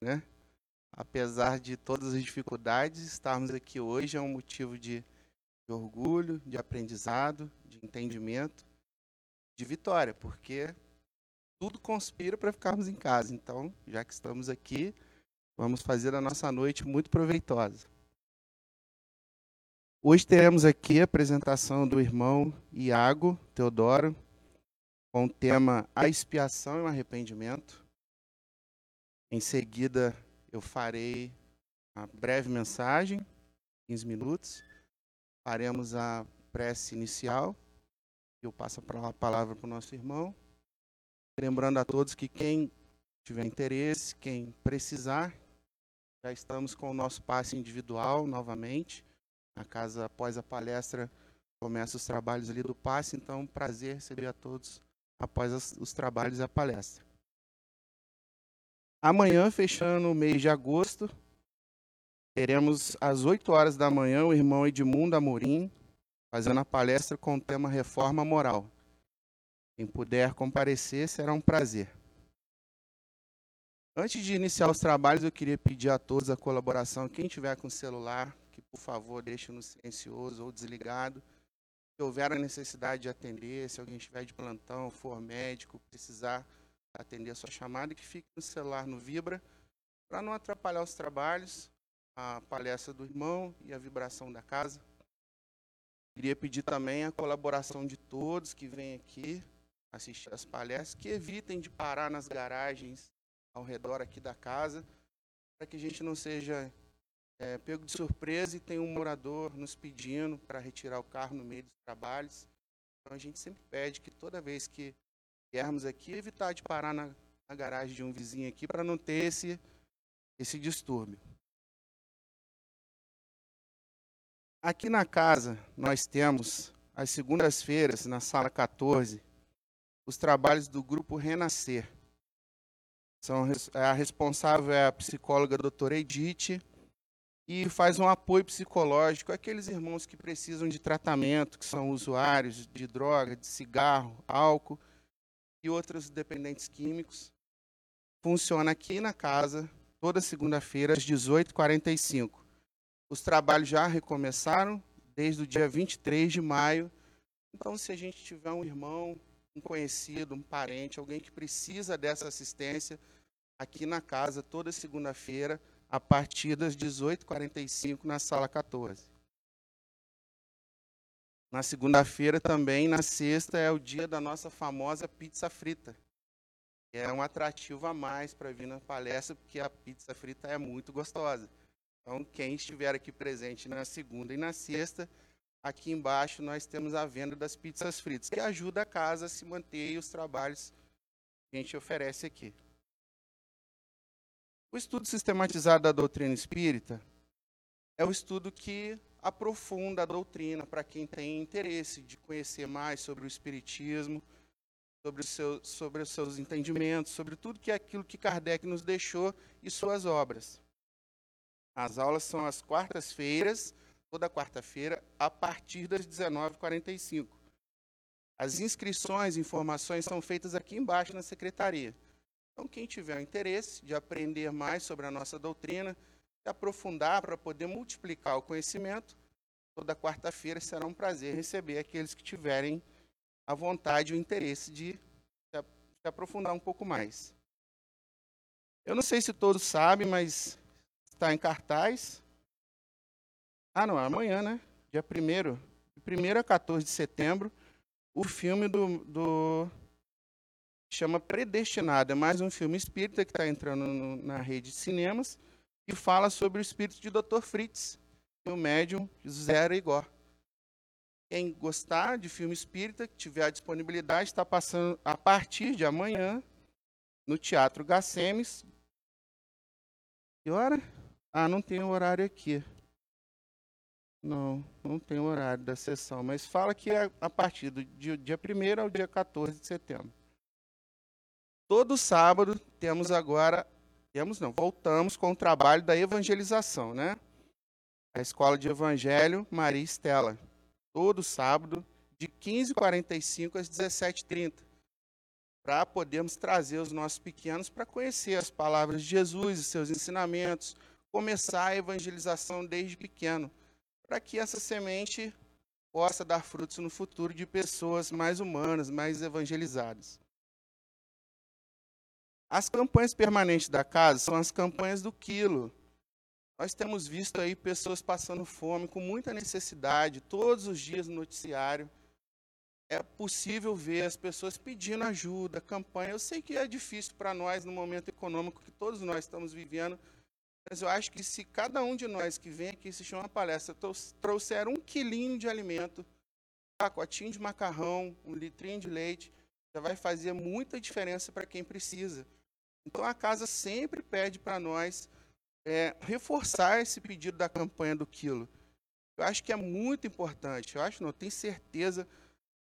né? Apesar de todas as dificuldades, estarmos aqui hoje é um motivo de, de orgulho, de aprendizado, de entendimento, de vitória, porque tudo conspira para ficarmos em casa. Então, já que estamos aqui, vamos fazer a nossa noite muito proveitosa. Hoje teremos aqui a apresentação do irmão Iago Teodoro, com o tema A Expiação e o Arrependimento. Em seguida, eu farei uma breve mensagem, 15 minutos. Faremos a prece inicial. Eu passo a palavra para o nosso irmão. Lembrando a todos que quem tiver interesse, quem precisar, já estamos com o nosso passe individual novamente. A casa, após a palestra, começa os trabalhos ali do passe, então prazer receber a todos após os trabalhos e a palestra. Amanhã, fechando o mês de agosto, teremos às 8 horas da manhã o irmão Edmundo Amorim fazendo a palestra com o tema Reforma Moral. Quem puder comparecer, será um prazer. Antes de iniciar os trabalhos, eu queria pedir a todos a colaboração. Quem tiver com celular, que por favor deixe no silencioso ou desligado. Se houver a necessidade de atender, se alguém estiver de plantão, for médico, precisar atender a sua chamada, que fique no celular no Vibra, para não atrapalhar os trabalhos, a palestra do irmão e a vibração da casa. Queria pedir também a colaboração de todos que vêm aqui assistir as palestras, que evitem de parar nas garagens ao redor aqui da casa, para que a gente não seja é, pego de surpresa e tenha um morador nos pedindo para retirar o carro no meio dos trabalhos. Então a gente sempre pede que toda vez que viermos aqui, evitar de parar na, na garagem de um vizinho aqui para não ter esse, esse distúrbio. Aqui na casa, nós temos, às segundas-feiras, na sala 14, os trabalhos do grupo Renascer. São, a responsável é a psicóloga doutora Edith e faz um apoio psicológico àqueles irmãos que precisam de tratamento, que são usuários de droga, de cigarro, álcool e outros dependentes químicos. Funciona aqui na casa toda segunda-feira às 18h45. Os trabalhos já recomeçaram desde o dia 23 de maio. Então, se a gente tiver um irmão um conhecido, um parente, alguém que precisa dessa assistência aqui na casa toda segunda-feira, a partir das 18h45 na sala 14. Na segunda-feira também, na sexta, é o dia da nossa famosa pizza frita. É um atrativo a mais para vir na palestra, porque a pizza frita é muito gostosa. Então, quem estiver aqui presente na segunda e na sexta, Aqui embaixo nós temos a venda das pizzas fritas, que ajuda a casa a se manter e os trabalhos que a gente oferece aqui. O estudo sistematizado da doutrina espírita é o estudo que aprofunda a doutrina para quem tem interesse de conhecer mais sobre o espiritismo, sobre, seu, sobre os seus entendimentos, sobre tudo que é aquilo que Kardec nos deixou e suas obras. As aulas são às quartas-feiras, toda quarta-feira, a partir das 19h45. As inscrições e informações são feitas aqui embaixo na secretaria. Então, quem tiver interesse de aprender mais sobre a nossa doutrina, aprofundar para poder multiplicar o conhecimento, toda quarta-feira será um prazer receber aqueles que tiverem a vontade e o interesse de se aprofundar um pouco mais. Eu não sei se todos sabem, mas está em cartaz ah, não, amanhã, né? Dia 1 de 1 a 14 de setembro, o filme do, do chama Predestinado. É mais um filme espírita que está entrando no, na rede de cinemas e fala sobre o espírito de Dr. Fritz e o médium Zé Igor. Quem gostar de filme espírita, que tiver a disponibilidade, está passando a partir de amanhã no Teatro Gacemes. Que hora? Ah, não tem horário aqui. Não, não tem horário da sessão, mas fala que é a partir do dia, dia 1 ao dia 14 de setembro. Todo sábado temos agora, temos não, voltamos com o trabalho da evangelização, né? A Escola de Evangelho Maria Estela. Todo sábado, de 15h45 às 17h30. para podermos trazer os nossos pequenos para conhecer as palavras de Jesus e seus ensinamentos, começar a evangelização desde pequeno, para que essa semente possa dar frutos no futuro de pessoas mais humanas, mais evangelizadas. As campanhas permanentes da casa são as campanhas do quilo. Nós temos visto aí pessoas passando fome, com muita necessidade, todos os dias no noticiário é possível ver as pessoas pedindo ajuda, campanha. Eu sei que é difícil para nós no momento econômico que todos nós estamos vivendo, mas eu acho que se cada um de nós que vem aqui assistir uma palestra trouxer um quilinho de alimento, um pacotinho de macarrão, um litrinho de leite, já vai fazer muita diferença para quem precisa. Então a casa sempre pede para nós é, reforçar esse pedido da campanha do quilo. Eu acho que é muito importante. Eu acho, não, tenho certeza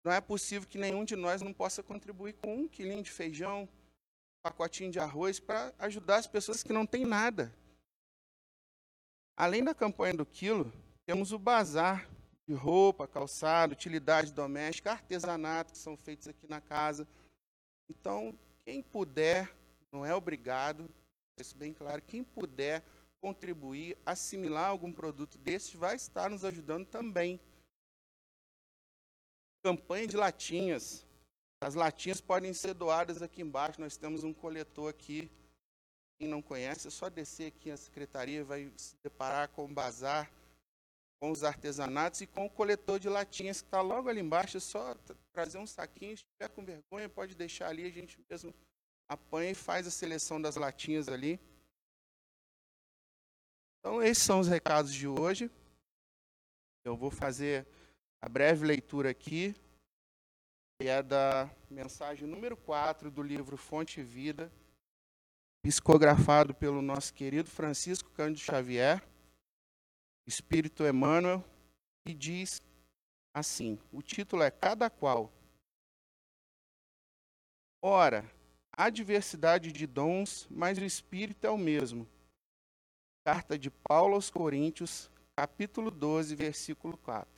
não é possível que nenhum de nós não possa contribuir com um quilinho de feijão, um pacotinho de arroz, para ajudar as pessoas que não têm nada. Além da campanha do quilo, temos o bazar de roupa, calçado, utilidade doméstica, artesanato que são feitos aqui na casa. Então, quem puder, não é obrigado, isso bem claro, quem puder contribuir, assimilar algum produto desses, vai estar nos ajudando também Campanha de latinhas. As latinhas podem ser doadas aqui embaixo. Nós temos um coletor aqui. Quem não conhece, é só descer aqui a secretaria, vai se deparar com o bazar, com os artesanatos e com o coletor de latinhas que está logo ali embaixo. É só trazer um saquinho. Se tiver com vergonha, pode deixar ali. A gente mesmo apanha e faz a seleção das latinhas ali. Então, esses são os recados de hoje. Eu vou fazer a breve leitura aqui é da mensagem número 4 do livro Fonte e Vida, psicografado pelo nosso querido Francisco Cândido Xavier, Espírito Emmanuel, e diz assim: o título é Cada Qual. Ora, há diversidade de dons, mas o Espírito é o mesmo. Carta de Paulo aos Coríntios, capítulo 12, versículo 4.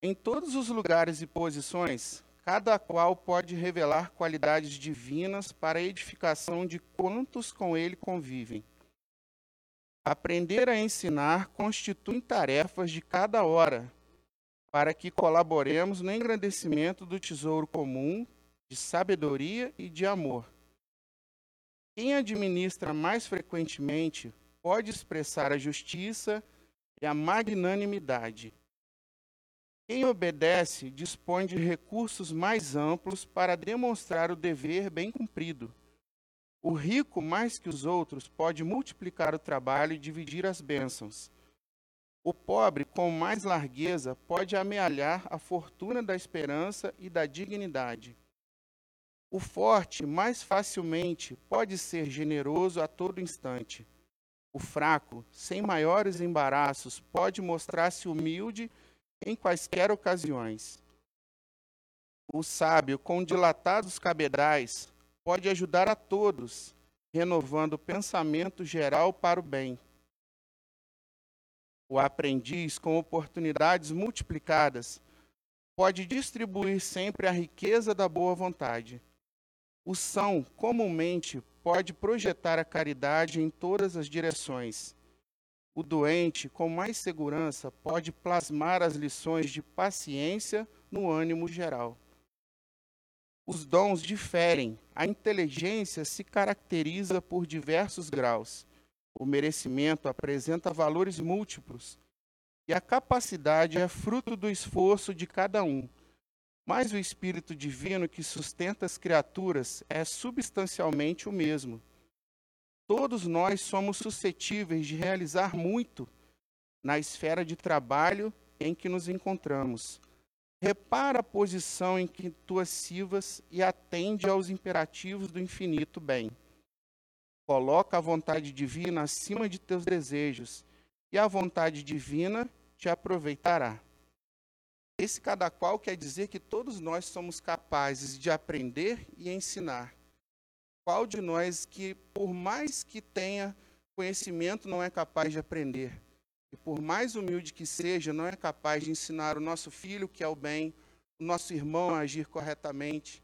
Em todos os lugares e posições, cada qual pode revelar qualidades divinas para a edificação de quantos com ele convivem. Aprender a ensinar constitui tarefas de cada hora, para que colaboremos no engrandecimento do tesouro comum de sabedoria e de amor. Quem administra mais frequentemente pode expressar a justiça e a magnanimidade quem obedece dispõe de recursos mais amplos para demonstrar o dever bem cumprido. O rico, mais que os outros, pode multiplicar o trabalho e dividir as bênçãos. O pobre, com mais largueza, pode amealhar a fortuna da esperança e da dignidade. O forte, mais facilmente, pode ser generoso a todo instante. O fraco, sem maiores embaraços, pode mostrar-se humilde em quaisquer ocasiões. O sábio, com dilatados cabedais, pode ajudar a todos, renovando o pensamento geral para o bem. O aprendiz, com oportunidades multiplicadas, pode distribuir sempre a riqueza da boa vontade. O são, comumente, pode projetar a caridade em todas as direções o doente, com mais segurança, pode plasmar as lições de paciência no ânimo geral. Os dons diferem, a inteligência se caracteriza por diversos graus, o merecimento apresenta valores múltiplos e a capacidade é fruto do esforço de cada um. Mas o Espírito Divino que sustenta as criaturas é substancialmente o mesmo Todos nós somos suscetíveis de realizar muito na esfera de trabalho em que nos encontramos. Repara a posição em que tu sirvas e atende aos imperativos do infinito bem. Coloca a vontade divina acima de teus desejos, e a vontade divina te aproveitará. Esse cada qual quer dizer que todos nós somos capazes de aprender e ensinar qual de nós que, por mais que tenha conhecimento, não é capaz de aprender? E por mais humilde que seja, não é capaz de ensinar o nosso filho que é o bem, o nosso irmão a agir corretamente,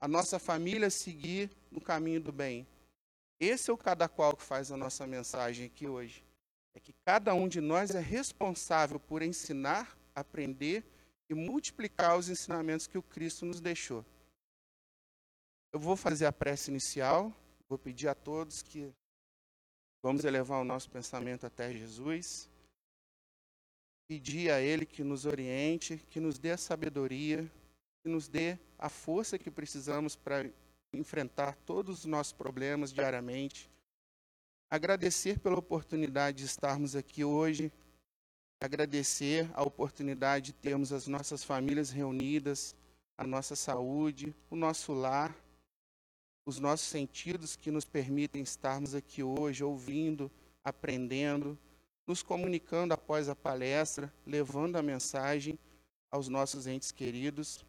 a nossa família seguir no caminho do bem. Esse é o cada qual que faz a nossa mensagem aqui hoje. É que cada um de nós é responsável por ensinar, aprender e multiplicar os ensinamentos que o Cristo nos deixou. Eu vou fazer a prece inicial, vou pedir a todos que vamos elevar o nosso pensamento até Jesus, pedir a Ele que nos oriente, que nos dê a sabedoria, que nos dê a força que precisamos para enfrentar todos os nossos problemas diariamente. Agradecer pela oportunidade de estarmos aqui hoje, agradecer a oportunidade de termos as nossas famílias reunidas, a nossa saúde, o nosso lar, os nossos sentidos que nos permitem estarmos aqui hoje ouvindo, aprendendo, nos comunicando após a palestra, levando a mensagem aos nossos entes queridos.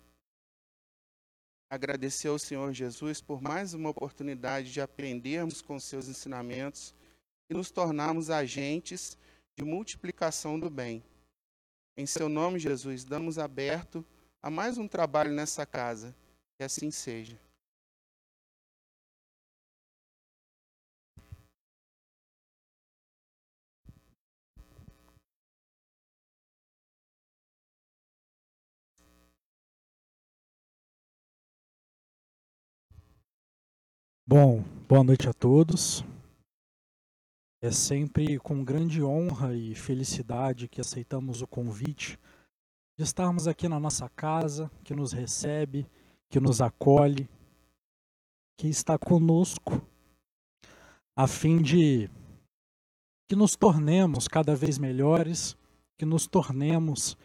Agradecer ao Senhor Jesus por mais uma oportunidade de aprendermos com seus ensinamentos e nos tornarmos agentes de multiplicação do bem. Em seu nome, Jesus, damos aberto a mais um trabalho nessa casa. Que assim seja. Bom, boa noite a todos. É sempre com grande honra e felicidade que aceitamos o convite de estarmos aqui na nossa casa, que nos recebe, que nos acolhe, que está conosco, a fim de que nos tornemos cada vez melhores, que nos tornemos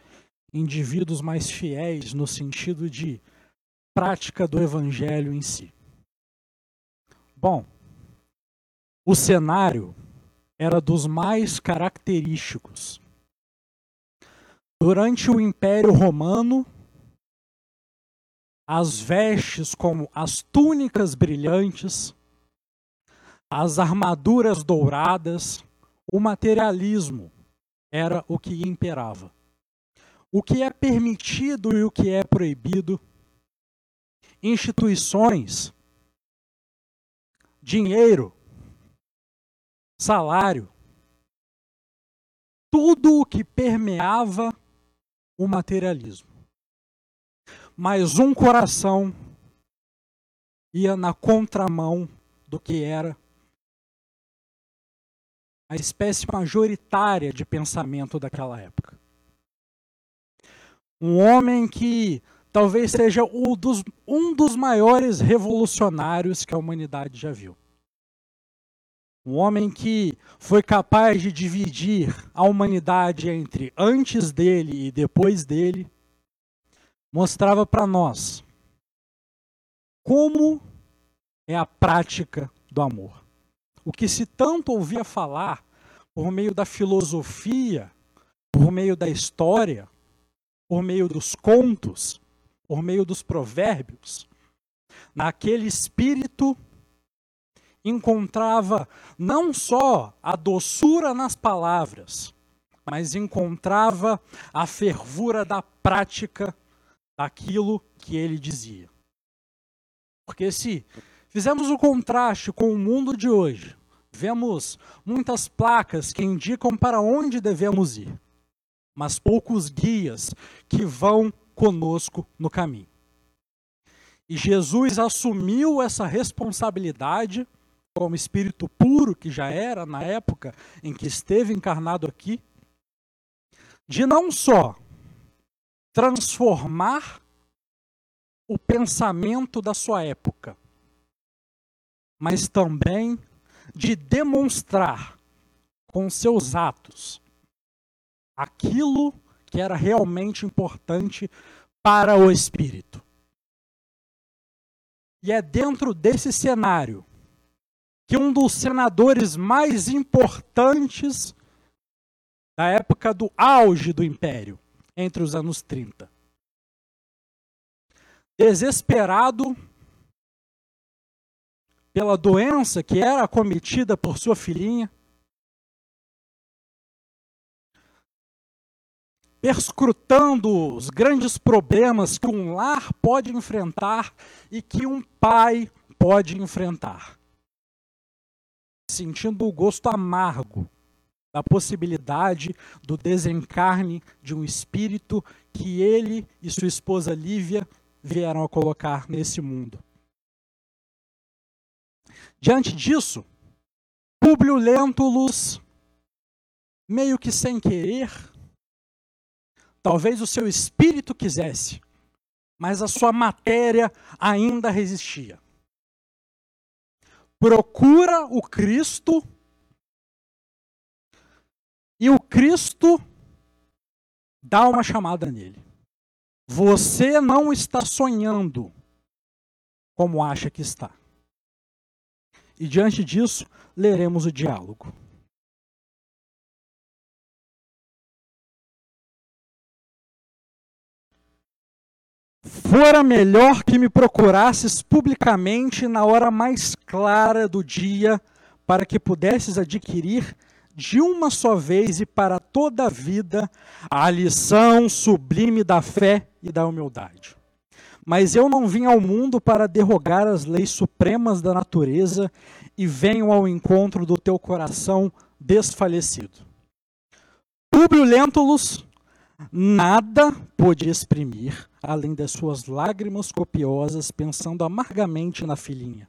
indivíduos mais fiéis no sentido de prática do evangelho em si. Bom, o cenário era dos mais característicos. Durante o Império Romano, as vestes como as túnicas brilhantes, as armaduras douradas, o materialismo era o que imperava. O que é permitido e o que é proibido, instituições dinheiro, salário, tudo o que permeava o materialismo. Mas um coração ia na contramão do que era a espécie majoritária de pensamento daquela época. Um homem que talvez seja um dos, um dos maiores revolucionários que a humanidade já viu. Um homem que foi capaz de dividir a humanidade entre antes dele e depois dele, mostrava para nós como é a prática do amor. O que se tanto ouvia falar por meio da filosofia, por meio da história, por meio dos contos, por meio dos provérbios, naquele espírito encontrava não só a doçura nas palavras, mas encontrava a fervura da prática daquilo que ele dizia. Porque se fizermos o contraste com o mundo de hoje, vemos muitas placas que indicam para onde devemos ir, mas poucos guias que vão conosco no caminho. E Jesus assumiu essa responsabilidade como espírito puro que já era na época em que esteve encarnado aqui, de não só transformar o pensamento da sua época, mas também de demonstrar com seus atos aquilo que era realmente importante para o espírito. E é dentro desse cenário que um dos senadores mais importantes da época do auge do império, entre os anos 30, desesperado pela doença que era cometida por sua filhinha, perscrutando os grandes problemas que um lar pode enfrentar e que um pai pode enfrentar. Sentindo o gosto amargo da possibilidade do desencarne de um espírito que ele e sua esposa Lívia vieram a colocar nesse mundo. Diante disso, Públio Lentulus, meio que sem querer, talvez o seu espírito quisesse, mas a sua matéria ainda resistia. Procura o Cristo e o Cristo dá uma chamada nele. Você não está sonhando como acha que está. E diante disso, leremos o diálogo. Fora melhor que me procurasses publicamente na hora mais clara do dia, para que pudesses adquirir de uma só vez e para toda a vida a lição sublime da fé e da humildade. Mas eu não vim ao mundo para derrogar as leis supremas da natureza e venho ao encontro do teu coração desfalecido. Públio Lentulus nada pôde exprimir além das suas lágrimas copiosas, pensando amargamente na filhinha.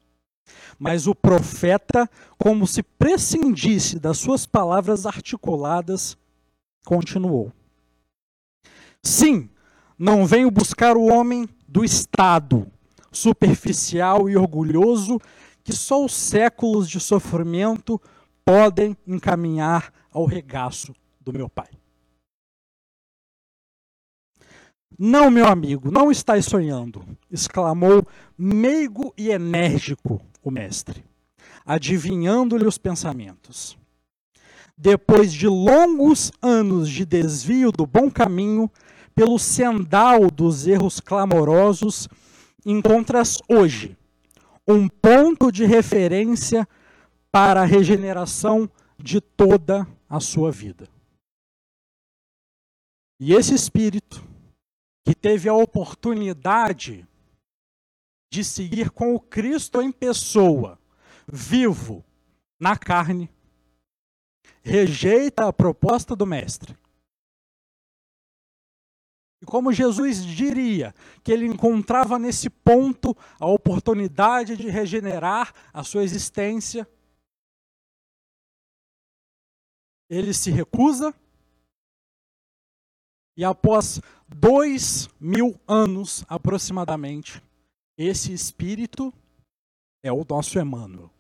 Mas o profeta, como se prescindisse das suas palavras articuladas, continuou: Sim, não venho buscar o homem do Estado, superficial e orgulhoso, que só os séculos de sofrimento podem encaminhar ao regaço do meu Pai. Não, meu amigo, não estás sonhando, exclamou meigo e enérgico o mestre, adivinhando-lhe os pensamentos. Depois de longos anos de desvio do bom caminho, pelo sendal dos erros clamorosos, encontras hoje um ponto de referência para a regeneração de toda a sua vida. E esse espírito que teve a oportunidade de seguir com o Cristo em pessoa, vivo, na carne, rejeita a proposta do Mestre. E como Jesus diria que ele encontrava nesse ponto a oportunidade de regenerar a sua existência, ele se recusa e após dois mil anos aproximadamente, esse espírito é o nosso Emmanuel.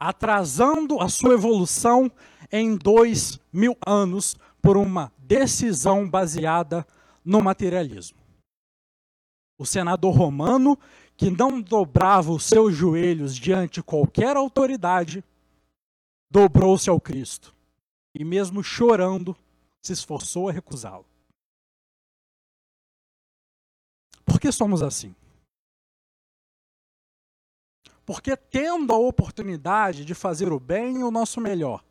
Atrasando a sua evolução em dois mil anos, por uma decisão baseada no materialismo. O senador romano, que não dobrava os seus joelhos diante qualquer autoridade, dobrou-se ao Cristo e, mesmo chorando, se esforçou a recusá-lo. Por que somos assim? Porque, tendo a oportunidade de fazer o bem e o nosso melhor,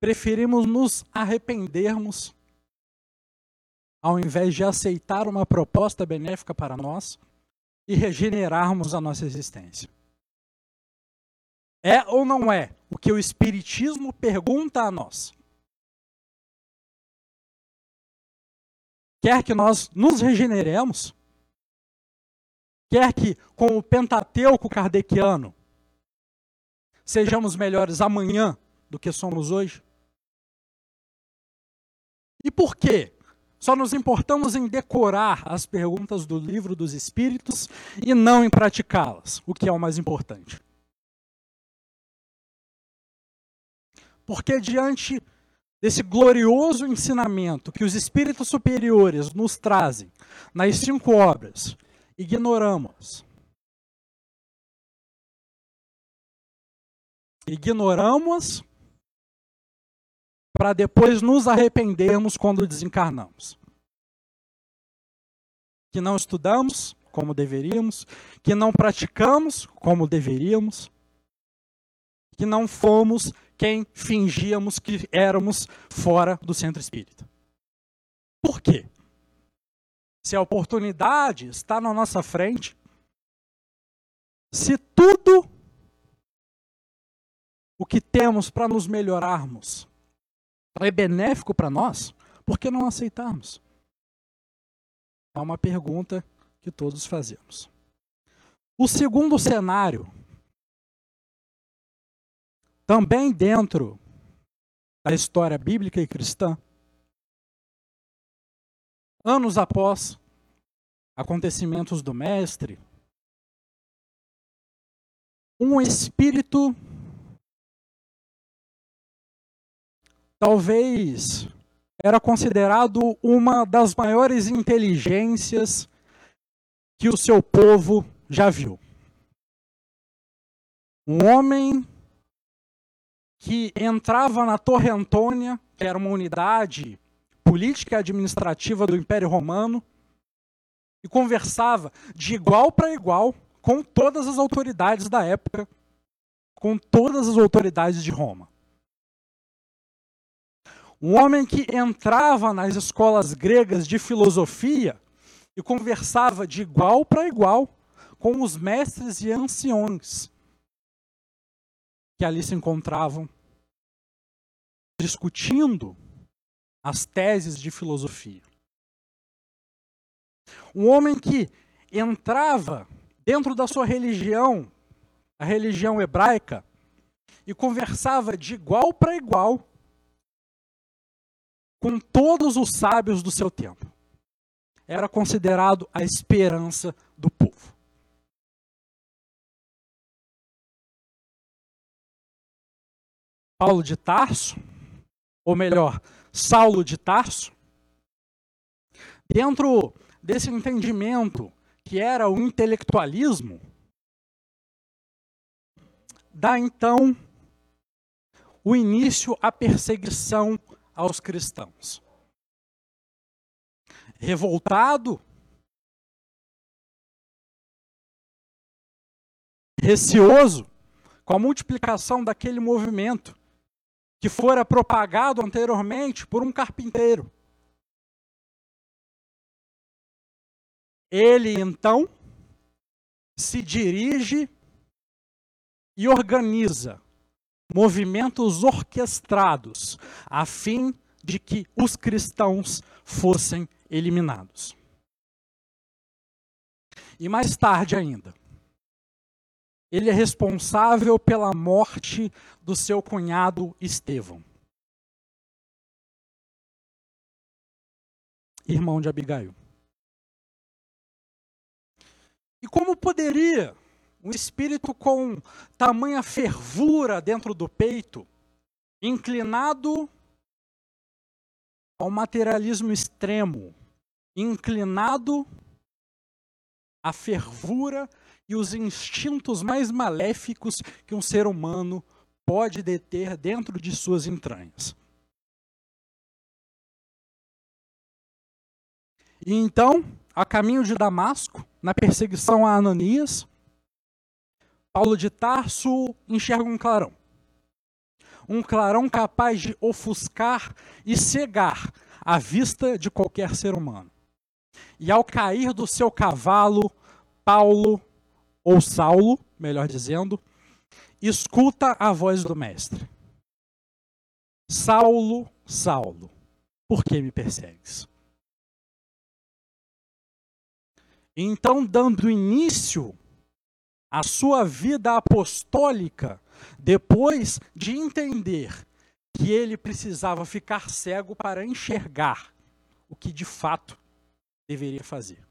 preferimos nos arrependermos ao invés de aceitar uma proposta benéfica para nós e regenerarmos a nossa existência. É ou não é o que o Espiritismo pergunta a nós? Quer que nós nos regeneremos? Quer que, com o Pentateuco kardeciano, sejamos melhores amanhã do que somos hoje? E por quê? Só nos importamos em decorar as perguntas do livro dos Espíritos e não em praticá-las, o que é o mais importante. Porque diante desse glorioso ensinamento que os espíritos superiores nos trazem nas cinco obras, ignoramos. Ignoramos para depois nos arrependermos quando desencarnamos. Que não estudamos como deveríamos, que não praticamos como deveríamos, que não fomos quem fingíamos que éramos fora do centro espírita. Por quê? Se a oportunidade está na nossa frente, se tudo o que temos para nos melhorarmos é benéfico para nós, por que não aceitarmos? É uma pergunta que todos fazemos. O segundo cenário, também dentro da história bíblica e cristã, anos após acontecimentos do Mestre, um espírito talvez era considerado uma das maiores inteligências que o seu povo já viu. Um homem que entrava na Torre Antônia, que era uma unidade política e administrativa do Império Romano, e conversava de igual para igual com todas as autoridades da época, com todas as autoridades de Roma. Um homem que entrava nas escolas gregas de filosofia e conversava de igual para igual com os mestres e anciões que ali se encontravam, discutindo as teses de filosofia. Um homem que entrava dentro da sua religião, a religião hebraica, e conversava de igual para igual com todos os sábios do seu tempo. Era considerado a esperança do povo. Paulo de Tarso, ou melhor, Saulo de Tarso, dentro desse entendimento que era o intelectualismo, dá então o início à perseguição aos cristãos. Revoltado, receoso com a multiplicação daquele movimento que fora propagado anteriormente por um carpinteiro. Ele então se dirige e organiza movimentos orquestrados a fim de que os cristãos fossem eliminados. E mais tarde ainda, ele é responsável pela morte do seu cunhado Estevão, irmão de Abigail. E como poderia um espírito com tamanha fervura dentro do peito, inclinado ao materialismo extremo, inclinado à fervura e os instintos mais maléficos que um ser humano pode deter dentro de suas entranhas. E então, a caminho de Damasco, na perseguição a Ananias, Paulo de Tarso enxerga um clarão. Um clarão capaz de ofuscar e cegar a vista de qualquer ser humano. E ao cair do seu cavalo, Paulo, ou Saulo, melhor dizendo, escuta a voz do Mestre: Saulo, Saulo, por que me persegues? Então, dando início a sua vida apostólica depois de entender que ele precisava ficar cego para enxergar o que de fato deveria fazer.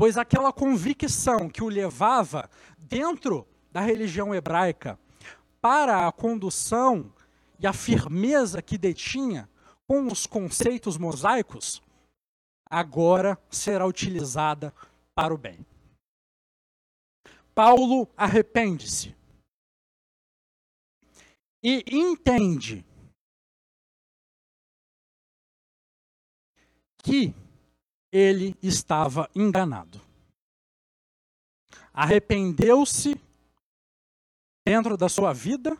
Pois aquela convicção que o levava dentro da religião hebraica para a condução e a firmeza que detinha com os conceitos mosaicos, agora será utilizada para o bem. Paulo arrepende-se e entende que ele estava enganado. Arrependeu-se dentro da sua vida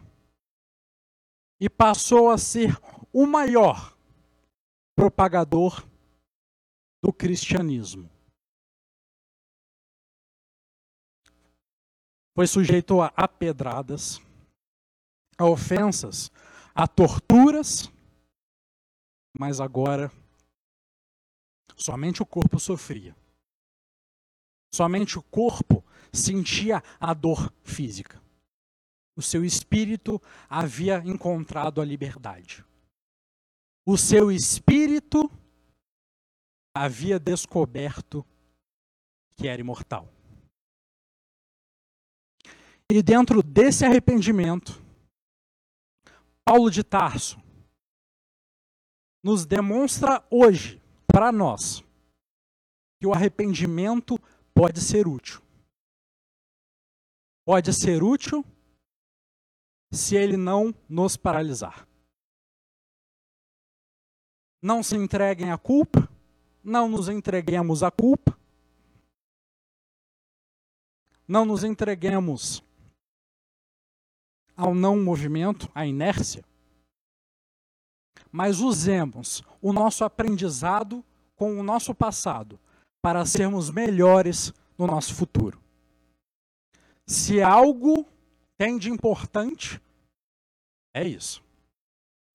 e passou a ser o maior propagador do cristianismo. Foi sujeito a pedradas, a ofensas, a torturas, mas agora somente o corpo sofria. Somente o corpo sentia a dor física. O seu espírito havia encontrado a liberdade. O seu espírito havia descoberto que era imortal. E dentro desse arrependimento, Paulo de Tarso nos demonstra hoje, para nós, que o arrependimento pode ser útil. Pode ser útil se ele não nos paralisar. Não se entreguem à culpa, não nos entreguemos à culpa, não nos entreguemos ao não movimento, à inércia, mas usemos o nosso aprendizado com o nosso passado para sermos melhores no nosso futuro. Se algo tem de importante, é isso.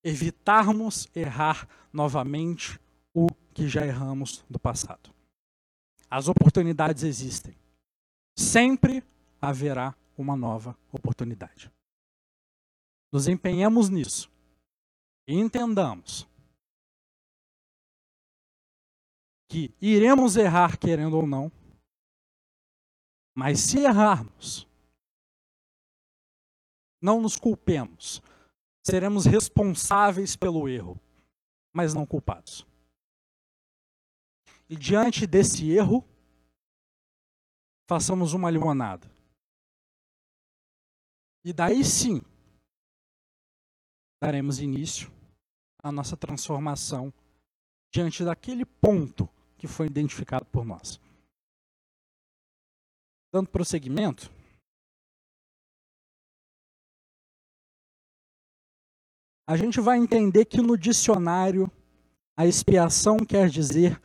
Evitarmos errar novamente o que já erramos do passado. As oportunidades existem. Sempre haverá uma nova oportunidade. Nos empenhamos nisso entendamos que iremos errar querendo ou não, mas se errarmos, não nos culpemos. Seremos responsáveis pelo erro, mas não culpados. E diante desse erro, façamos uma limonada. E daí sim, daremos início à nossa transformação diante daquele ponto que foi identificado por nós. Dando prosseguimento, a gente vai entender que no dicionário a expiação quer dizer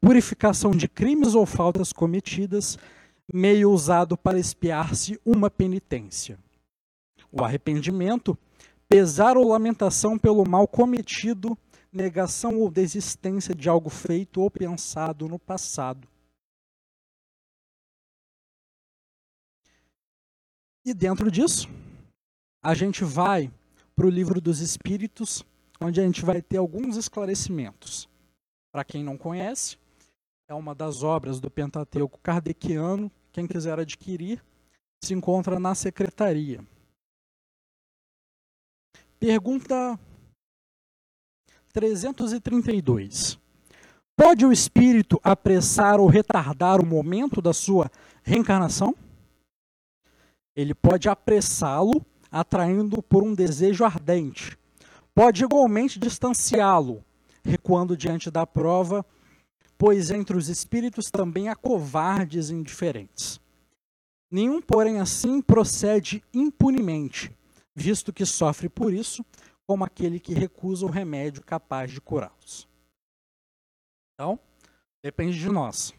purificação de crimes ou faltas cometidas, meio usado para expiar-se uma penitência. O arrependimento, pesar ou lamentação pelo mal cometido, negação ou desistência de algo feito ou pensado no passado. E dentro disso, a gente vai para o livro dos Espíritos, onde a gente vai ter alguns esclarecimentos. Para quem não conhece, é uma das obras do Pentateuco kardeciano. Quem quiser adquirir, se encontra na secretaria. Pergunta 332. Pode o espírito apressar ou retardar o momento da sua reencarnação? Ele pode apressá-lo, atraindo por um desejo ardente. Pode igualmente distanciá-lo, recuando diante da prova pois entre os espíritos também há covardes indiferentes. Nenhum, porém, assim procede impunemente, visto que sofre por isso, como aquele que recusa o remédio capaz de curá-los. Então, depende de nós.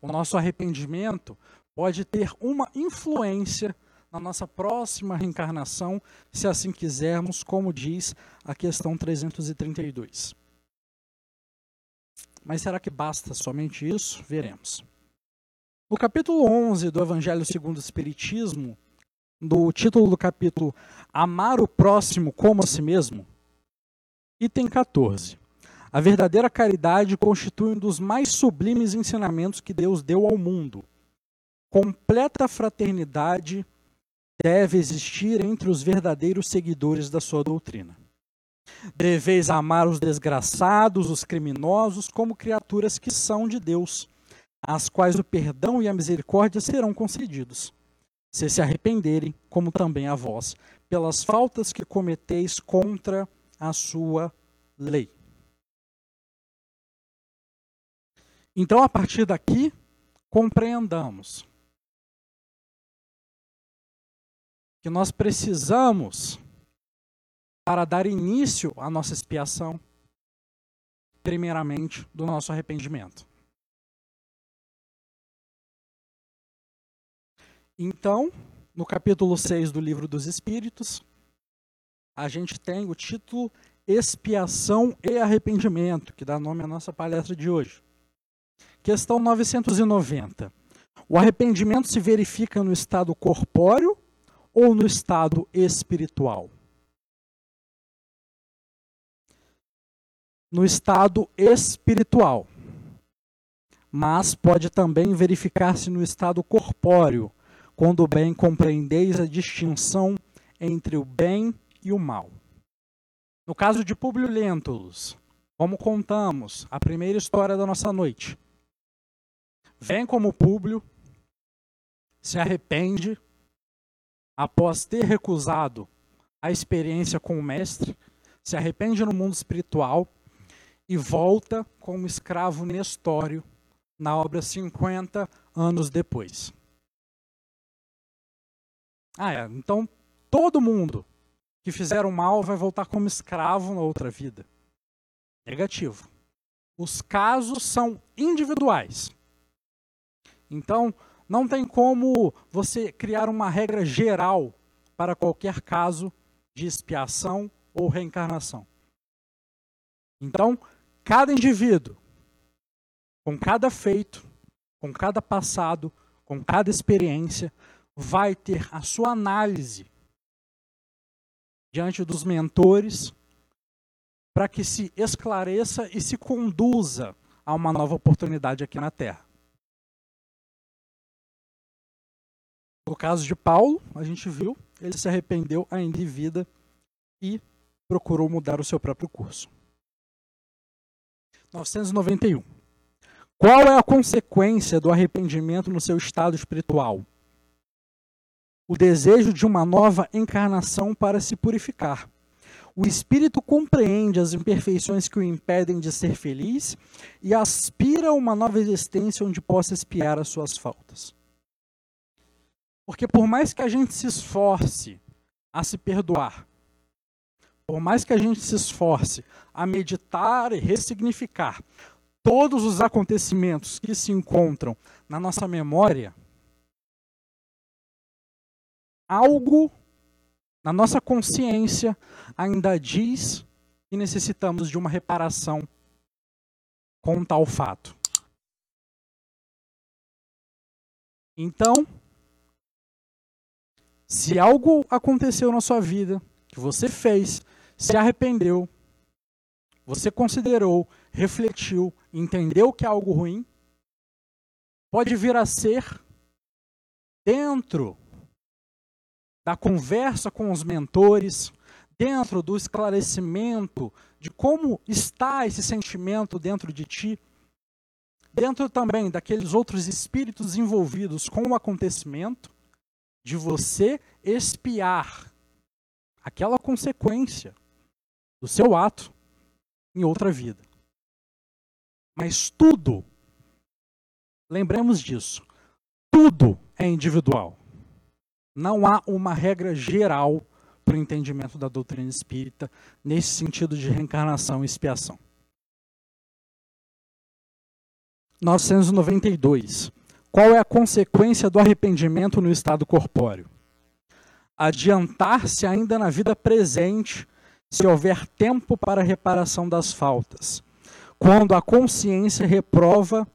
O nosso arrependimento pode ter uma influência na nossa próxima reencarnação, se assim quisermos, como diz a questão 332. Mas será que basta somente isso? Veremos. No capítulo 11 do Evangelho segundo o Espiritismo, no título do capítulo Amar o próximo como a si mesmo, item 14. A verdadeira caridade constitui um dos mais sublimes ensinamentos que Deus deu ao mundo. Completa fraternidade deve existir entre os verdadeiros seguidores da sua doutrina. Deveis amar os desgraçados, os criminosos, como criaturas que são de Deus, às quais o perdão e a misericórdia serão concedidos, se se arrependerem, como também a vós, pelas faltas que cometeis contra a sua lei. Então, a partir daqui, compreendamos que nós precisamos para dar início à nossa expiação, primeiramente do nosso arrependimento. Então, no capítulo 6 do livro dos Espíritos, a gente tem o título Expiação e Arrependimento, que dá nome à nossa palestra de hoje. Questão 990. O arrependimento se verifica no estado corpóreo ou no estado espiritual? No estado espiritual. Mas pode também verificar-se no estado corpóreo, quando bem compreendeis a distinção entre o bem e o mal. No caso de Publio Lentulus, como contamos a primeira história da nossa noite, vem como Públio, se arrepende após ter recusado a experiência com o mestre, se arrepende no mundo espiritual e volta como escravo nestório na obra 50 anos depois. Ah, é. Então todo mundo que fizeram mal vai voltar como escravo na outra vida. Negativo. Os casos são individuais. Então, não tem como você criar uma regra geral para qualquer caso de expiação ou reencarnação. Então, cada indivíduo, com cada feito, com cada passado, com cada experiência, vai ter a sua análise diante dos mentores para que se esclareça e se conduza a uma nova oportunidade aqui na Terra. No caso de Paulo, a gente viu, ele se arrependeu ainda em vida e procurou mudar o seu próprio curso. 991. Qual é a consequência do arrependimento no seu estado espiritual? O desejo de uma nova encarnação para se purificar. O espírito compreende as imperfeições que o impedem de ser feliz e aspira a uma nova existência onde possa espiar as suas faltas. Porque por mais que a gente se esforce a se perdoar, por mais que a gente se esforce a meditar e ressignificar todos os acontecimentos que se encontram na nossa memória, algo na nossa consciência ainda diz que necessitamos de uma reparação com tal fato. Então, se algo aconteceu na sua vida, que você fez, se arrependeu, você considerou, refletiu, entendeu que é algo ruim, pode vir a ser dentro da conversa com os mentores, dentro do esclarecimento de como está esse sentimento dentro de ti, dentro também daqueles outros espíritos envolvidos com o acontecimento, de você espiar aquela consequência do seu ato em outra vida. Mas tudo, lembremos disso, tudo é individual. Não há uma regra geral para o entendimento da doutrina espírita nesse sentido de reencarnação e expiação. 992. Qual é a consequência do arrependimento no estado corpóreo? Adiantar-se ainda na vida presente, se houver tempo para reparação das faltas, quando a consciência reprova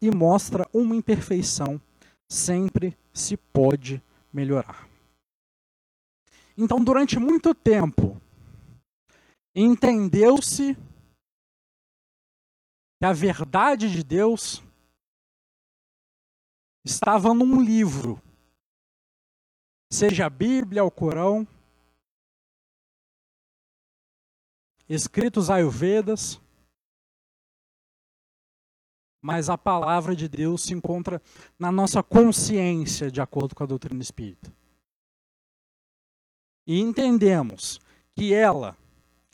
e mostra uma imperfeição, sempre se pode melhorar. Então, durante muito tempo, entendeu-se que a verdade de Deus estava num livro, seja a Bíblia, o Corão, escritos Ayurvedas, mas a palavra de Deus se encontra na nossa consciência, de acordo com a doutrina espírita. E entendemos que ela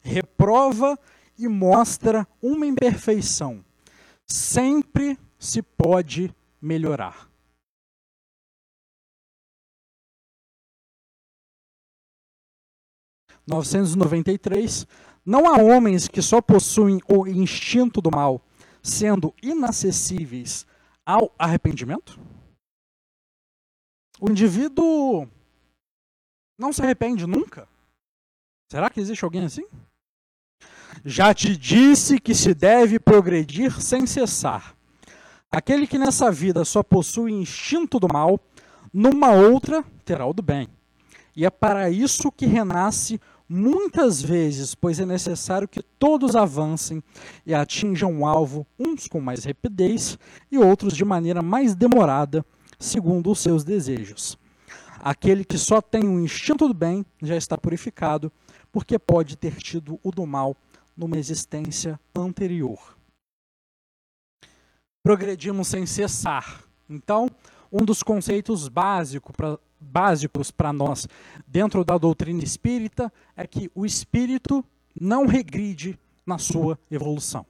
reprova e mostra uma imperfeição. Sempre se pode melhorar. 993. Não há homens que só possuem o instinto do mal, sendo inacessíveis ao arrependimento? O indivíduo não se arrepende nunca? Será que existe alguém assim? Já te disse que se deve progredir sem cessar. Aquele que nessa vida só possui instinto do mal, numa outra terá o do bem. E é para isso que renasce muitas vezes, pois é necessário que todos avancem e atinjam o alvo, uns com mais rapidez e outros de maneira mais demorada, segundo os seus desejos. Aquele que só tem o instinto do bem já está purificado, porque pode ter tido o do mal numa existência anterior. Progredimos sem cessar. Então, um dos conceitos básico pra, básicos para nós dentro da doutrina espírita é que o espírito não regride na sua evolução.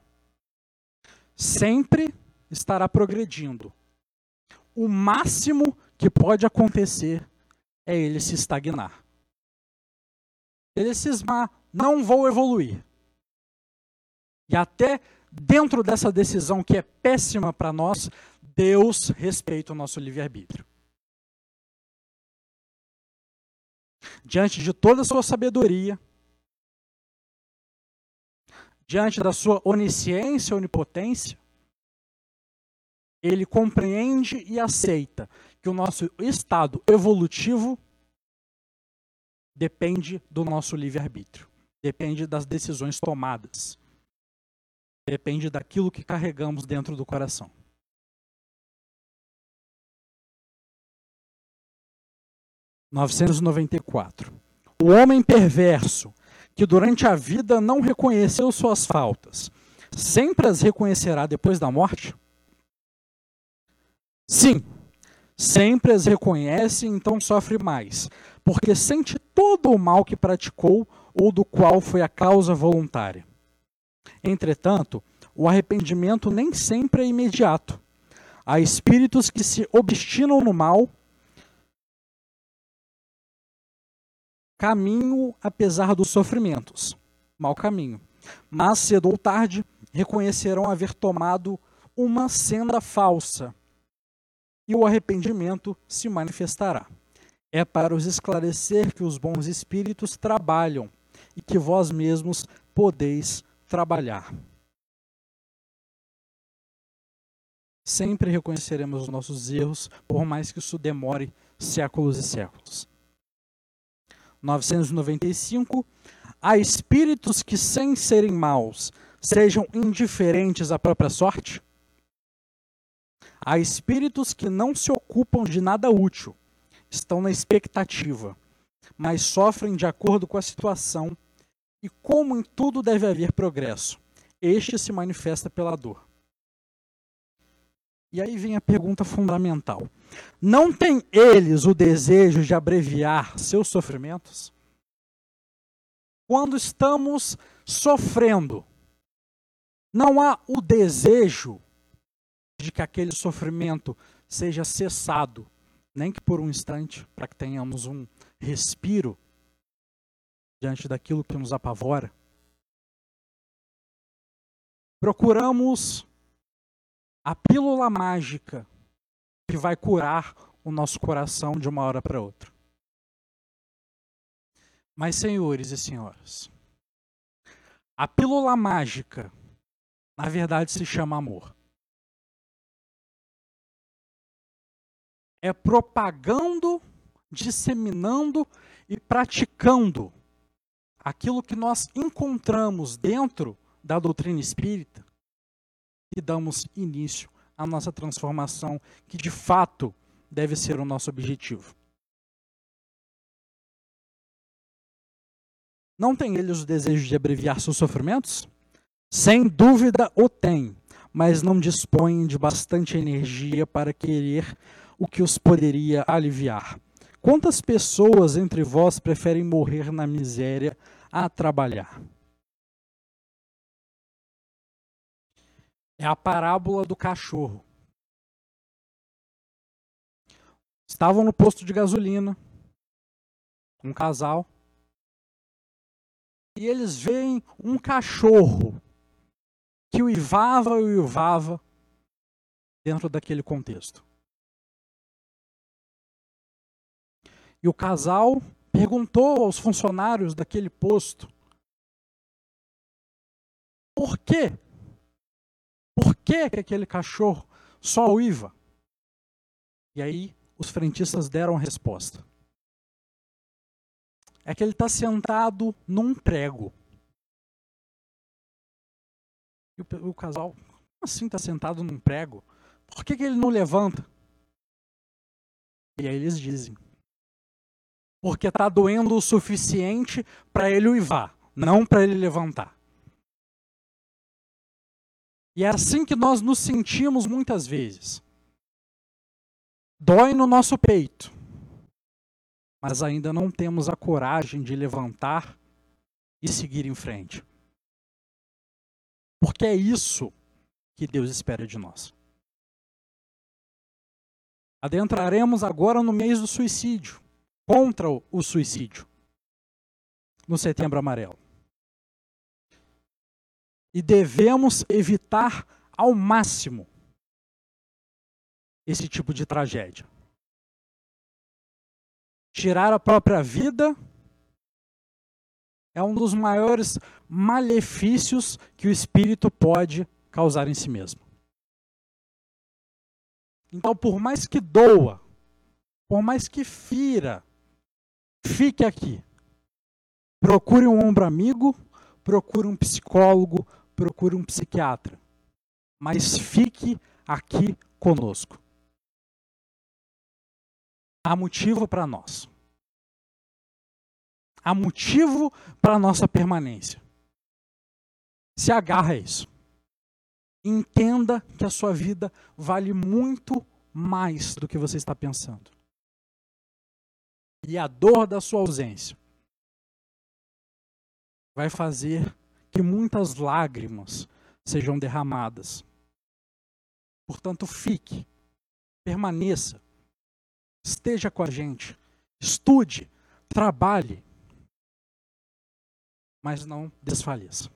Sempre estará progredindo. O máximo que pode acontecer é ele se estagnar. Ele cismar, não vou evoluir. E até dentro dessa decisão que é péssima para nós, Deus respeita o nosso livre-arbítrio. Diante de toda a sua sabedoria, diante da sua onisciência, onipotência, ele compreende e aceita que o nosso estado evolutivo depende do nosso livre-arbítrio, depende das decisões tomadas, depende daquilo que carregamos dentro do coração. 994. O homem perverso, que durante a vida não reconheceu suas faltas, sempre as reconhecerá depois da morte? Sim, sempre as reconhece, então sofre mais, porque sente todo o mal que praticou ou do qual foi a causa voluntária. Entretanto, o arrependimento nem sempre é imediato. Há espíritos que se obstinam no mal caminho apesar dos sofrimentos. Mau caminho. Mas cedo ou tarde reconhecerão haver tomado uma senda falsa e o arrependimento se manifestará. É para os esclarecer que os bons espíritos trabalham e que vós mesmos podeis trabalhar. Sempre reconheceremos os nossos erros, por mais que isso demore séculos e séculos. 995, há espíritos que, sem serem maus, sejam indiferentes à própria sorte? Há espíritos que não se ocupam de nada útil, estão na expectativa, mas sofrem de acordo com a situação, e como em tudo deve haver progresso, este se manifesta pela dor. E aí vem a pergunta fundamental: não tem eles o desejo de abreviar seus sofrimentos? Quando estamos sofrendo, não há o desejo de que aquele sofrimento seja cessado, nem que por um instante, para que tenhamos um respiro diante daquilo que nos apavora. Procuramos a pílula mágica que vai curar o nosso coração de uma hora para outra. Mas, senhores e senhoras, a pílula mágica, na verdade, se chama amor. É propagando, disseminando e praticando aquilo que nós encontramos dentro da doutrina espírita e damos início à nossa transformação, que de fato deve ser o nosso objetivo. Não tem eles o desejo de abreviar seus sofrimentos? Sem dúvida o tem, mas não dispõem de bastante energia para querer o que os poderia aliviar. Quantas pessoas entre vós preferem morrer na miséria a trabalhar? É a parábola do cachorro. Estavam no posto de gasolina, um casal. e eles veem um cachorro que uivava e uivava dentro daquele contexto. E o casal perguntou aos funcionários daquele posto: por quê? Por que, que aquele cachorro só uiva? E aí os frentistas deram a resposta. É que ele está sentado num prego. E o, o casal, como assim está sentado num prego? Por que, que ele não levanta? E aí eles dizem: porque está doendo o suficiente para ele uivar, não para ele levantar. E é assim que nós nos sentimos muitas vezes. Dói no nosso peito, mas ainda não temos a coragem de levantar e seguir em frente. Porque é isso que Deus espera de nós. Adentraremos agora no mês do suicídio contra o suicídio no Setembro Amarelo. E devemos evitar ao máximo esse tipo de tragédia. Tirar a própria vida é um dos maiores malefícios que o espírito pode causar em si mesmo. Então, por mais que doa, por mais que fira, Fique aqui. Procure um ombro amigo, procure um psicólogo, procure um psiquiatra. Mas fique aqui conosco. Há motivo para nós. Há motivo para nossa permanência. Se agarra a isso. Entenda que a sua vida vale muito mais do que você está pensando e a dor da sua ausência vai fazer que muitas lágrimas sejam derramadas. Portanto, fique, permaneça, esteja com a gente, estude, trabalhe, mas não desfaleça.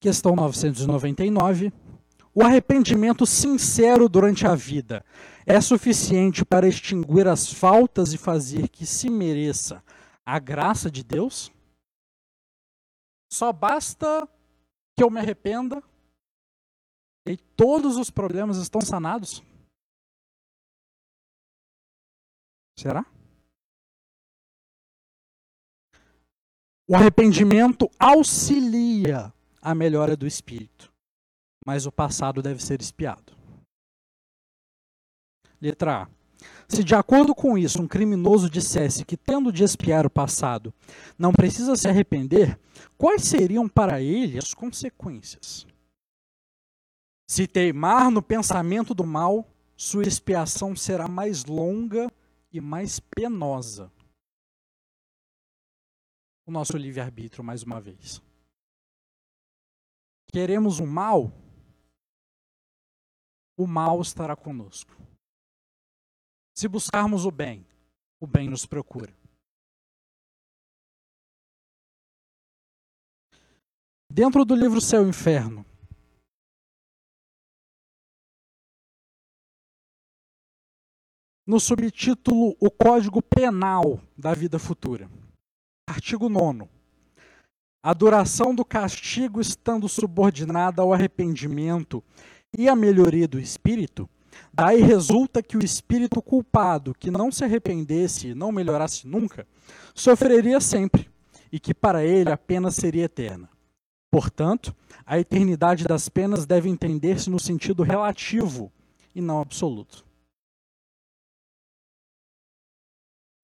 Questão 999. O arrependimento sincero durante a vida é suficiente para extinguir as faltas e fazer que se mereça a graça de Deus? Só basta que eu me arrependa e todos os problemas estão sanados? Será? O arrependimento auxilia a melhora do espírito mas o passado deve ser espiado. Letra A. Se de acordo com isso um criminoso dissesse que, tendo de espiar o passado, não precisa se arrepender, quais seriam para ele as consequências? Se teimar no pensamento do mal, sua expiação será mais longa e mais penosa. O nosso livre-arbítrio, mais uma vez. Queremos o mal? O mal estará conosco. Se buscarmos o bem, o bem nos procura. Dentro do livro Céu e Inferno, no subtítulo O Código Penal da Vida Futura, artigo 9. A duração do castigo estando subordinada ao arrependimento e a melhoria do espírito, daí resulta que o espírito culpado, que não se arrependesse e não melhorasse nunca, sofreria sempre, e que para ele a pena seria eterna. Portanto, a eternidade das penas deve entender-se no sentido relativo e não absoluto.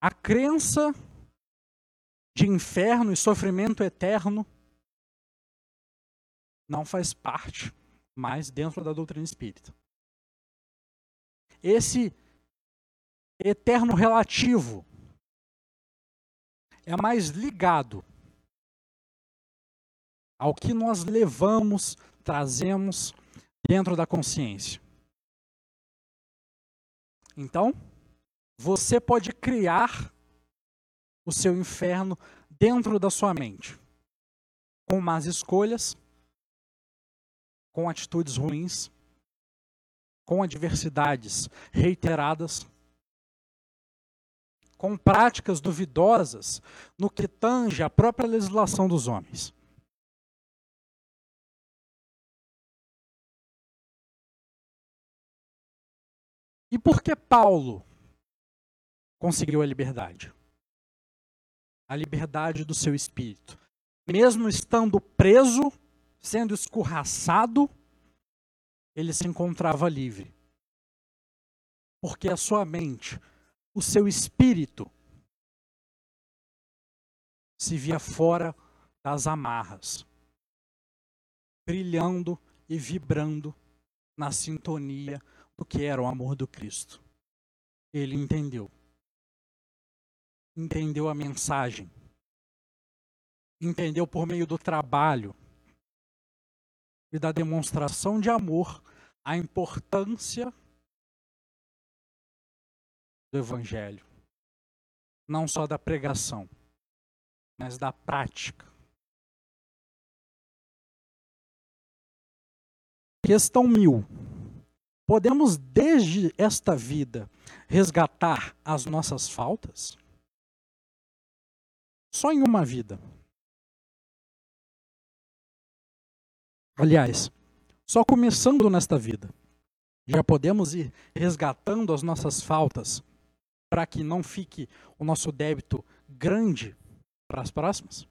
A crença de inferno e sofrimento eterno não faz parte mas dentro da doutrina espírita. Esse eterno relativo é mais ligado ao que nós levamos, trazemos dentro da consciência. Então, você pode criar o seu inferno dentro da sua mente, com más escolhas, com atitudes ruins, com adversidades reiteradas, com práticas duvidosas no que tange a própria legislação dos homens. E por que Paulo conseguiu a liberdade? A liberdade do seu espírito. Mesmo estando preso, sendo escorraçado, ele se encontrava livre. Porque a sua mente, o seu espírito, se via fora das amarras, brilhando e vibrando na sintonia do que era o amor do Cristo. Ele entendeu. Entendeu a mensagem. Entendeu por meio do trabalho e da demonstração de amor a importância do Evangelho. Não só da pregação, mas da prática. Questão mil. Podemos, desde esta vida, resgatar as nossas faltas? Só em uma vida. Aliás, só começando nesta vida, já podemos ir resgatando as nossas faltas para que não fique o nosso débito grande para as próximas?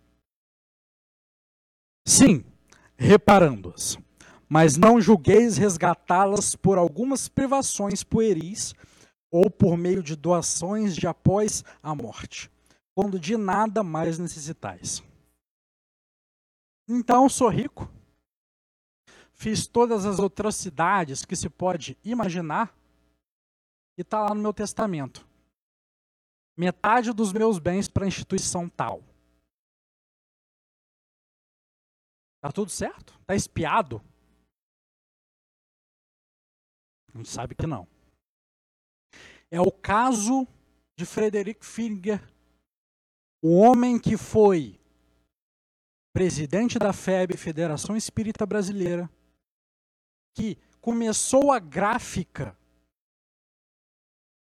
Sim, reparando-as mas não julgueis resgatá-las por algumas privações pueris ou por meio de doações de após a morte, quando de nada mais necessitais. Então sou rico, fiz todas as atrocidades que se pode imaginar e está lá no meu testamento. Metade dos meus bens para a instituição tal. Tá tudo certo? Tá espiado? A gente sabe que não. É o caso de Frederick Finger, o homem que foi presidente da FEB, Federação Espírita Brasileira, que começou a gráfica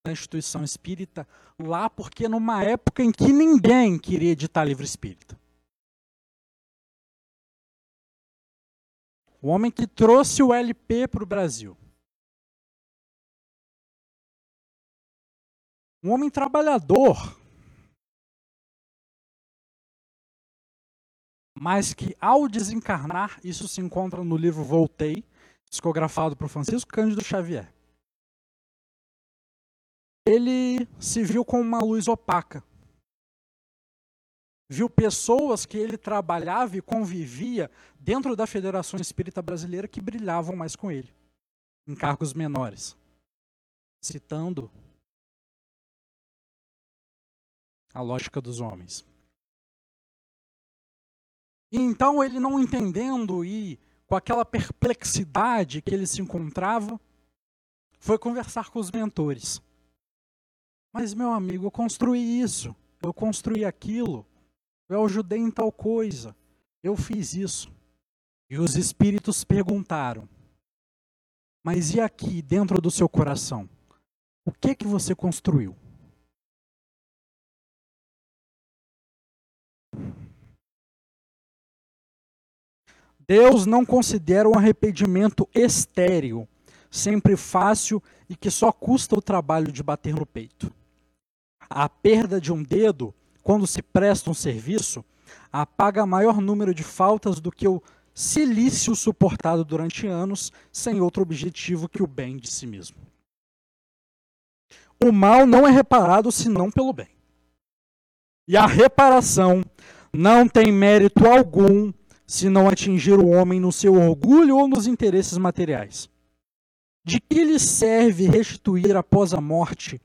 da instituição espírita lá porque numa época em que ninguém queria editar livro espírita. O homem que trouxe o LP para o Brasil. Um homem trabalhador, mas que ao desencarnar, isso se encontra no livro Voltei, psicografado por Francisco Cândido Xavier. Ele se viu com uma luz opaca. Viu pessoas que ele trabalhava e convivia dentro da Federação Espírita Brasileira que brilhavam mais com ele, em cargos menores. Citando a lógica dos homens. E então ele não entendendo e com aquela perplexidade que ele se encontrava, foi conversar com os mentores. Mas meu amigo, eu construí isso, eu construí aquilo, eu ajudei em tal coisa, eu fiz isso. E os espíritos perguntaram: Mas e aqui dentro do seu coração? O que que você construiu? Deus não considera um arrependimento estéril, sempre fácil e que só custa o trabalho de bater no peito. A perda de um dedo, quando se presta um serviço, apaga maior número de faltas do que o silício suportado durante anos sem outro objetivo que o bem de si mesmo. O mal não é reparado senão pelo bem. E a reparação não tem mérito algum se não atingir o homem no seu orgulho ou nos interesses materiais? De que lhe serve restituir após a morte,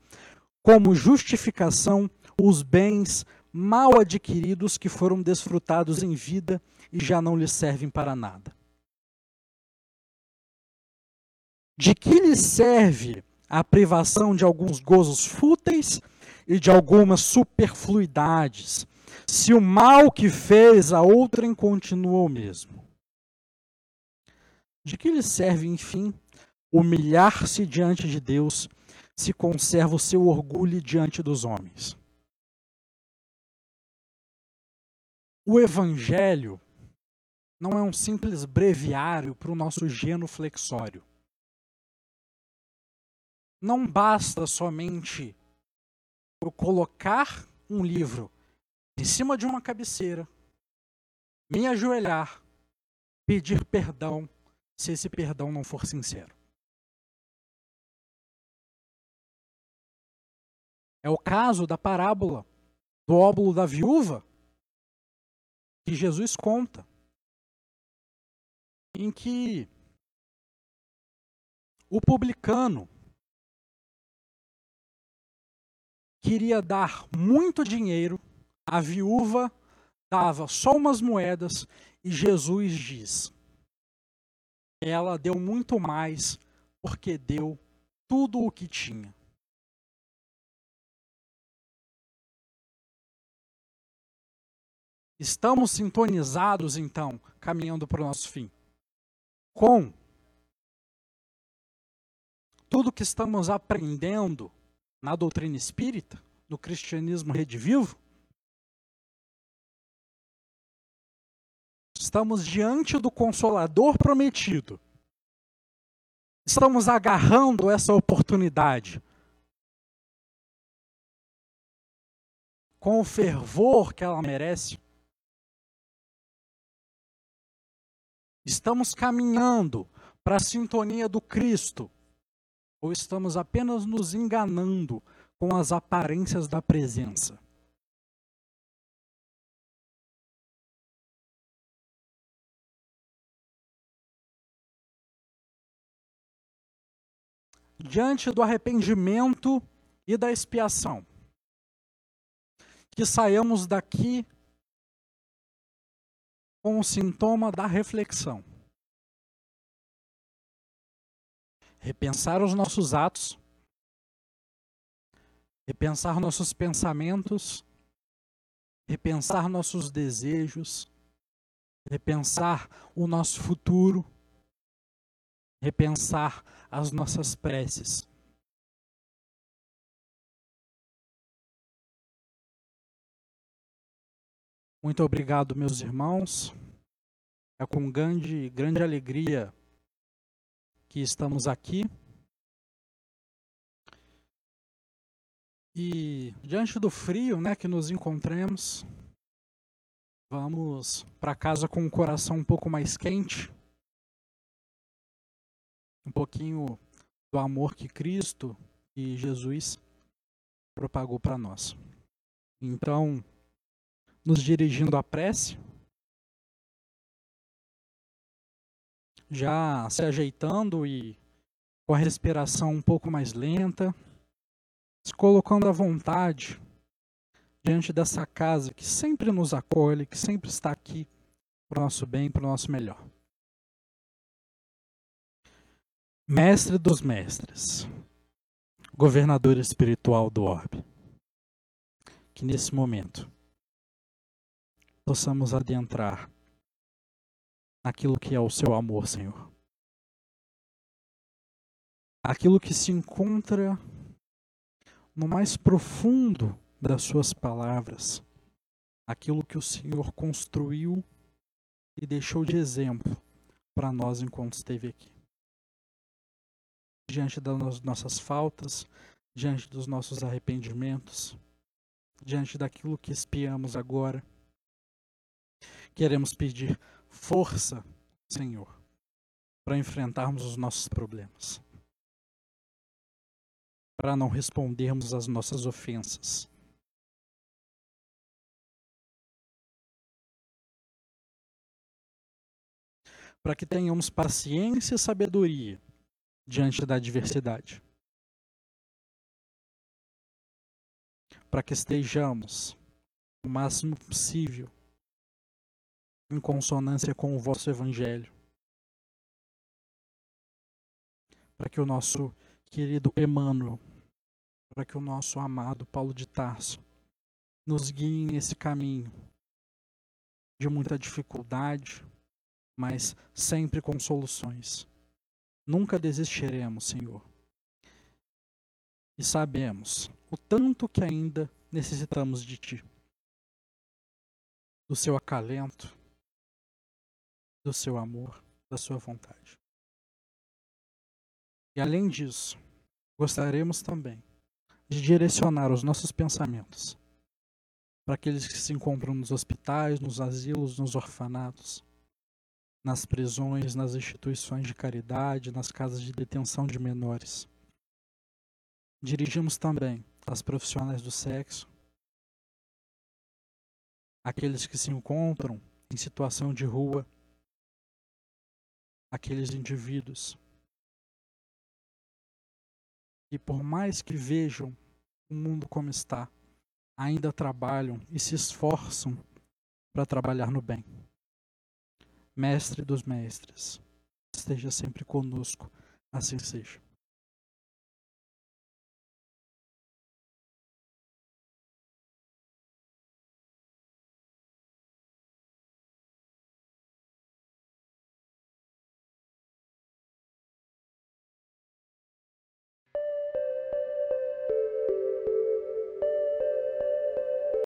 como justificação, os bens mal adquiridos que foram desfrutados em vida e já não lhe servem para nada? De que lhe serve a privação de alguns gozos fúteis e de algumas superfluidades, se o mal que fez a outrem continua o mesmo. De que lhe serve, enfim, humilhar-se diante de Deus se conserva o seu orgulho diante dos homens? O Evangelho não é um simples breviário para o nosso genuflexório. Não basta somente eu colocar um livro em cima de uma cabeceira, me ajoelhar, pedir perdão, se esse perdão não for sincero. É o caso da parábola do óbolo da viúva que Jesus conta em que o publicano queria dar muito dinheiro, a viúva dava só umas moedas e Jesus diz: ela deu muito mais porque deu tudo o que tinha. Estamos sintonizados, então, caminhando para o nosso fim com tudo que estamos aprendendo na doutrina espírita, no cristianismo redivivo? Estamos diante do consolador prometido. Estamos agarrando essa oportunidade com o fervor que ela merece. Estamos caminhando para a sintonia do Cristo? Ou estamos apenas nos enganando com as aparências da presença? Diante do arrependimento e da expiação, que saiamos daqui com o sintoma da reflexão. Repensar os nossos atos, repensar nossos pensamentos, repensar nossos desejos, repensar o nosso futuro, repensar as nossas preces. Muito obrigado, meus irmãos. É com grande, grande alegria que estamos aqui. E diante do frio, né, que nos encontremos, vamos para casa com o coração um pouco mais quente. Um pouquinho do amor que Cristo e Jesus propagou para nós. Então, nos dirigindo à prece, já se ajeitando e com a respiração um pouco mais lenta, se colocando à vontade diante dessa casa que sempre nos acolhe, que sempre está aqui para o nosso bem, para o nosso melhor. Mestre dos mestres, governador espiritual do orbe, que nesse momento possamos adentrar naquilo que é o seu amor, Senhor. Aquilo que se encontra no mais profundo das suas palavras, aquilo que o Senhor construiu e deixou de exemplo para nós enquanto esteve aqui. Diante das nossas faltas, diante dos nossos arrependimentos, diante daquilo que espiamos agora, Queremos pedir força, Senhor, para enfrentarmos os nossos problemas, para não respondermos às nossas ofensas. Para que tenhamos paciência e sabedoria diante da adversidade. Para que estejamos o máximo possível em consonância com o vosso evangelho. Para que o nosso querido Emmanuel, para que o nosso amado Paulo de Tarso nos guie nesse caminho de muita dificuldade, mas sempre com soluções. Nunca desistiremos, Senhor. E sabemos o tanto que ainda necessitamos de Ti, do Seu acalento, do Seu amor, da Sua vontade. E além disso, gostaríamos também de direcionar os nossos pensamentos para aqueles que se encontram nos hospitais, nos asilos, nos orfanatos, nas prisões, nas instituições de caridade, nas casas de detenção de menores. Dirigimos também as profissionais do sexo, aqueles que se encontram em situação de rua, aqueles indivíduos e por mais que vejam o mundo como está, ainda trabalham e se esforçam para trabalhar no bem. Mestre dos mestres, esteja sempre conosco, assim seja.